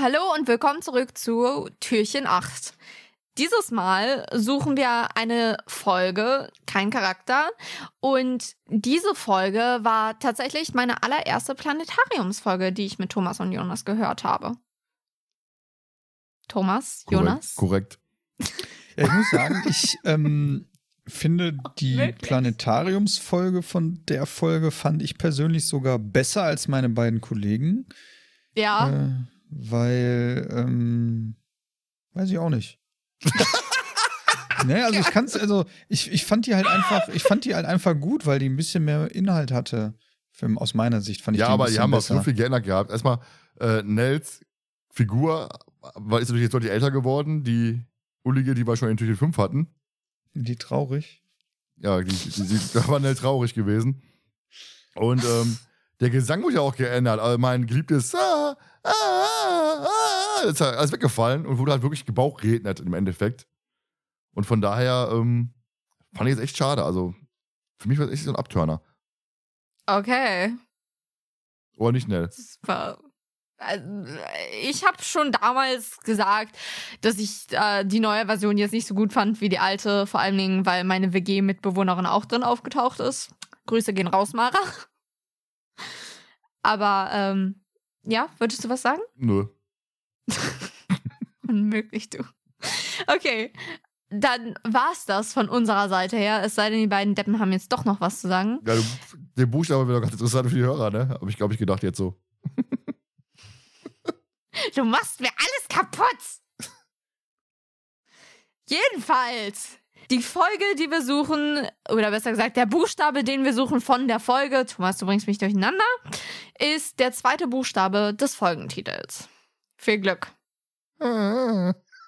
Hallo und willkommen zurück zu Türchen 8. Dieses Mal suchen wir eine Folge, kein Charakter. Und diese Folge war tatsächlich meine allererste Planetariumsfolge, die ich mit Thomas und Jonas gehört habe. Thomas, Korrekt, Jonas? Korrekt. Ja, ich muss sagen, ich ähm, finde die? Planetariumsfolge von der Folge fand ich persönlich sogar besser als meine beiden Kollegen. Ja. Äh, weil, ähm, weiß ich auch nicht. ne, also ich kann's, also ich, ich fand die halt einfach, ich fand die halt einfach gut, weil die ein bisschen mehr Inhalt hatte. Für, aus meiner Sicht fand ich Ja, die ein aber die haben auch besser. so viel geändert gehabt. Erstmal, äh, Nels Figur war, ist natürlich jetzt deutlich älter geworden. Die Ullige, die wir schon in Türchen 5 hatten. Die traurig. Ja, die, die, die, da war Nell traurig gewesen. Und ähm, der Gesang wurde ja auch geändert. Also mein geliebtes ah, ah, ah, ah, ist halt alles weggefallen und wurde halt wirklich gebauchrednet im Endeffekt. Und von daher ähm, fand ich es echt schade. Also für mich war es echt so ein Abturner. Okay. Oder nicht Nell? Das war. Also, ich habe schon damals gesagt, dass ich äh, die neue Version jetzt nicht so gut fand wie die alte, vor allen Dingen, weil meine WG-Mitbewohnerin auch drin aufgetaucht ist. Grüße gehen raus, Mara. Aber ähm, ja, würdest du was sagen? Nö. Unmöglich, du. Okay, dann war's das von unserer Seite her. Es sei denn, die beiden Deppen haben jetzt doch noch was zu sagen. Ja, du, der Buchstabe wäre doch ganz interessant für die Hörer, ne? Habe ich, glaube ich, gedacht jetzt so. Du machst mir alles kaputt. Jedenfalls, die Folge, die wir suchen, oder besser gesagt, der Buchstabe, den wir suchen von der Folge, Thomas, du bringst mich durcheinander, ist der zweite Buchstabe des Folgentitels. Viel Glück.